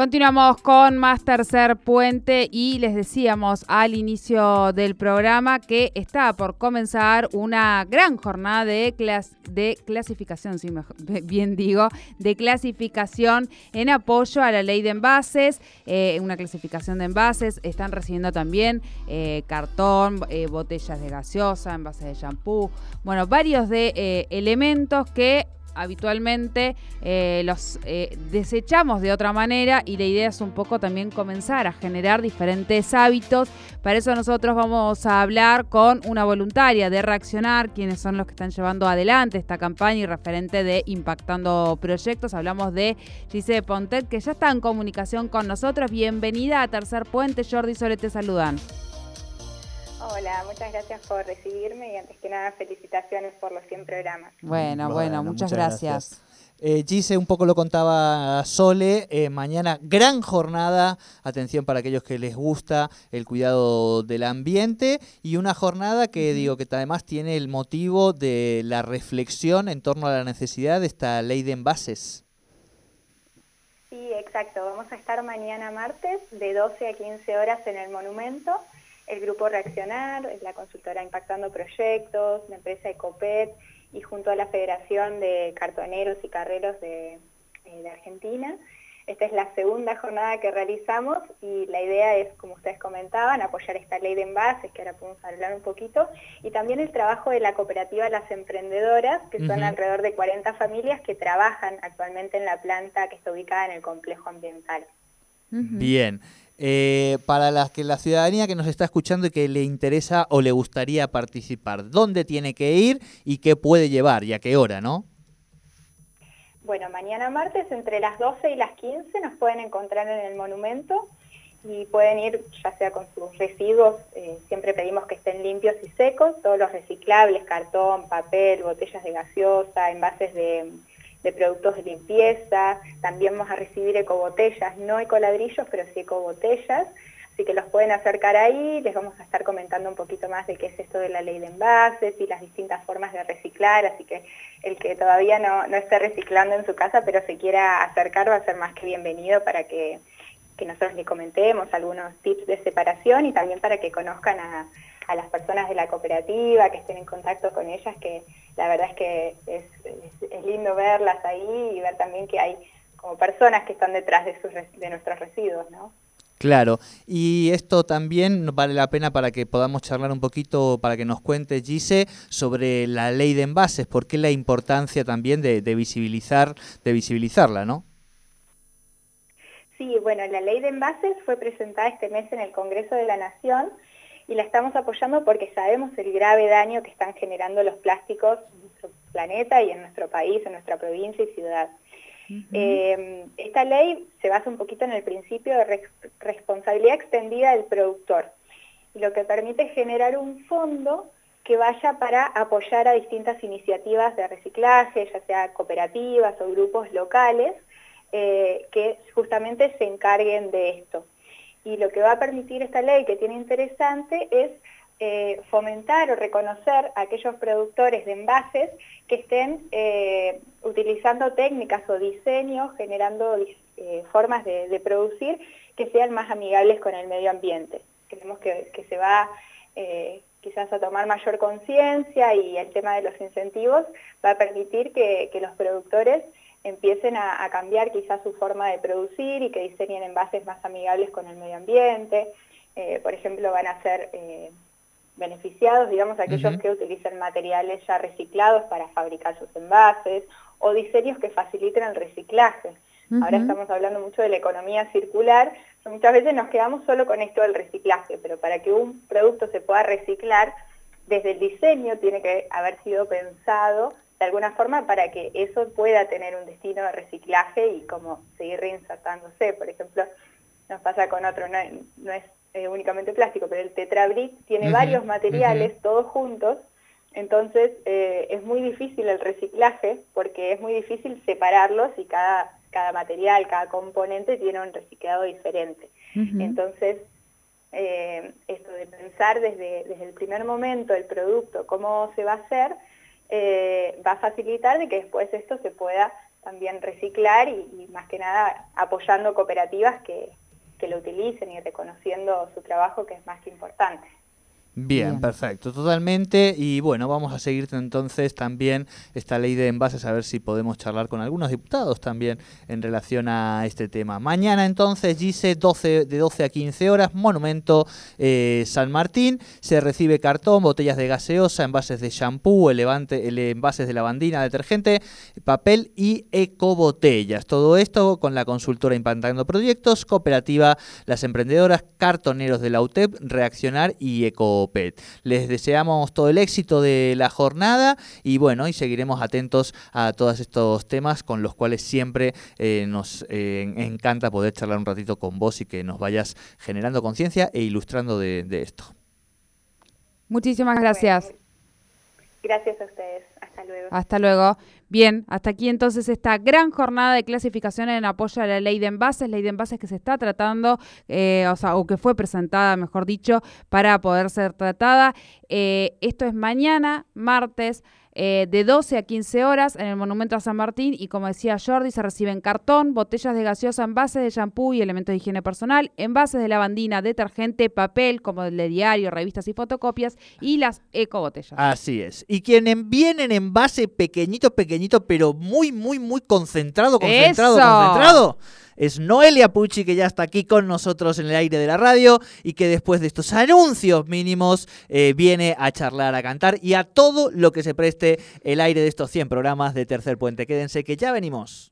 Continuamos con más tercer puente y les decíamos al inicio del programa que está por comenzar una gran jornada de, clasificación, si bien digo, de clasificación en apoyo a la ley de envases, eh, una clasificación de envases, están recibiendo también eh, cartón, eh, botellas de gaseosa, envases de shampoo, bueno, varios de elementos que habitualmente eh, los eh, desechamos de otra manera y la idea es un poco también comenzar a generar diferentes hábitos. Para eso nosotros vamos a hablar con una voluntaria de Reaccionar, quienes son los que están llevando adelante esta campaña y referente de Impactando Proyectos. Hablamos de Gise Pontet, que ya está en comunicación con nosotros. Bienvenida a Tercer Puente. Jordi Sole te saludan. Hola, muchas gracias por recibirme y antes que nada felicitaciones por los 100 programas. Bueno, bueno, muchas, gracias. Eh, Gise, un poco lo contaba Sole, eh, mañana gran jornada, atención para aquellos que les gusta el cuidado del ambiente y una jornada que digo que además tiene el motivo de la reflexión en torno a la necesidad de esta ley de envases. Sí, exacto, vamos a estar mañana martes de 12 a 15 horas en el monumento el grupo Reaccionar, la consultora Impactando Proyectos, la empresa Ecopet y junto a la Federación de Cartoneros y Carreros de, eh, Argentina. Esta es la segunda jornada que realizamos y la idea es, como ustedes comentaban, apoyar esta ley de envases, que ahora podemos hablar un poquito, y también el trabajo de la cooperativa Las Emprendedoras, que son alrededor de 40 familias que trabajan actualmente en la planta que está ubicada en el complejo ambiental. Bien. Eh, para las que la ciudadanía que nos está escuchando y que le interesa o le gustaría participar, ¿dónde tiene que ir y qué puede llevar y a qué hora, no? Bueno, mañana martes entre las 12 y las 15 nos pueden encontrar en el monumento y pueden ir ya sea con sus residuos, eh, siempre pedimos que estén limpios y secos, todos los reciclables, cartón, papel, botellas de gaseosa, envases de de productos de limpieza, también vamos a recibir ecobotellas, no ecoladrillos, pero sí ecobotellas, así que los pueden acercar ahí, les vamos a estar comentando un poquito más de qué es esto de la ley de envases y las distintas formas de reciclar, así que el que todavía no, no esté reciclando en su casa, pero se quiera acercar va a ser más que bienvenido para que, que nosotros le comentemos algunos tips de separación y también para que conozcan a, a las personas de la cooperativa, que estén en contacto con ellas, que la verdad es que es, lindo verlas ahí y ver también que hay como personas que están detrás de, sus, de nuestros residuos, ¿no? Claro, y esto también vale la pena para que podamos charlar un poquito, para que nos cuente Gise sobre la ley de envases, por qué la importancia también de, de visibilizar, de visibilizarla, ¿no? Sí, bueno, la ley de envases fue presentada este mes en el Congreso de la Nación y la estamos apoyando porque sabemos el grave daño que están generando los plásticos en nuestro planeta y en nuestro país, en nuestra provincia y ciudad. Eh, esta ley se basa un poquito en el principio de responsabilidad extendida del productor, lo que permite generar un fondo que vaya para apoyar a distintas iniciativas de reciclaje, ya sea cooperativas o grupos locales, eh, que justamente se encarguen de esto y lo que va a permitir esta ley que tiene interesante es eh, fomentar o reconocer a aquellos productores de envases que estén eh, utilizando técnicas o diseños, generando eh, formas de, producir que sean más amigables con el medio ambiente. Creemos que, se va quizás a tomar mayor conciencia y el tema de los incentivos va a permitir que los productores empiecen a, cambiar quizás su forma de producir y que diseñen envases más amigables con el medio ambiente. Eh, por ejemplo, van a ser eh, beneficiados, digamos, aquellos que utilicen materiales ya reciclados para fabricar sus envases o diseños que faciliten el reciclaje. Ahora estamos hablando mucho de la economía circular, muchas veces nos quedamos solo con esto del reciclaje, pero para que un producto se pueda reciclar, desde el diseño tiene que haber sido pensado de alguna forma para que eso pueda tener un destino de reciclaje y como seguir reinsertándose. Por ejemplo, nos pasa con otro, no, es eh, únicamente plástico, pero el tetrabric tiene varios materiales, todos juntos, entonces eh, es muy difícil el reciclaje porque es muy difícil separarlos y cada, cada material, cada componente tiene un reciclado diferente. Entonces, eh, esto de pensar desde, desde el primer momento el producto, cómo se va a hacer, eh, va a facilitar de que después esto se pueda también reciclar y, más que nada apoyando cooperativas que, que lo utilicen y reconociendo su trabajo que es más que importante. Bien, perfecto, totalmente. Y bueno, vamos a seguir entonces también esta ley de envases a ver si podemos charlar con algunos diputados también en relación a este tema. Mañana entonces, Gise, 12, de 12 a 15 horas, Monumento eh, San Martín. Se recibe cartón, botellas de gaseosa, envases de shampoo, elevante, el, envases de lavandina, detergente, papel y ecobotellas. Todo esto con la consultora Impactando Proyectos, Cooperativa Las Emprendedoras, Cartoneros de la UTEP, Reaccionar y Eco les deseamos todo el éxito de la jornada y bueno, y seguiremos atentos a todos estos temas con los cuales siempre eh, nos eh, encanta poder charlar un ratito con vos y que nos vayas generando conciencia e ilustrando de, esto. Muchísimas gracias. Gracias a ustedes. Hasta luego. Hasta luego. Bien, hasta aquí entonces esta gran jornada de clasificación en apoyo a la ley de envases, ley de envases que se está tratando, eh, o sea, o que fue presentada, mejor dicho, para poder ser tratada. Eh, esto es mañana, martes. Eh, de 12 a 15 horas en el Monumento a San Martín y como decía Jordi, se reciben cartón, botellas de gaseosa, envases de shampoo y elementos de higiene personal, envases de lavandina, detergente, papel como el de diario, revistas y fotocopias y las ecobotellas. Así es. Y quienes vienen en envase pequeñito, pequeñito, pero muy, muy, muy concentrado, concentrado, concentrado es Noelia Pucci, que ya está aquí con nosotros en el aire de la radio y que después de estos anuncios mínimos eh, viene a charlar, a cantar y a todo lo que se preste el aire de estos 100 programas de Tercer Puente. Quédense que ya venimos.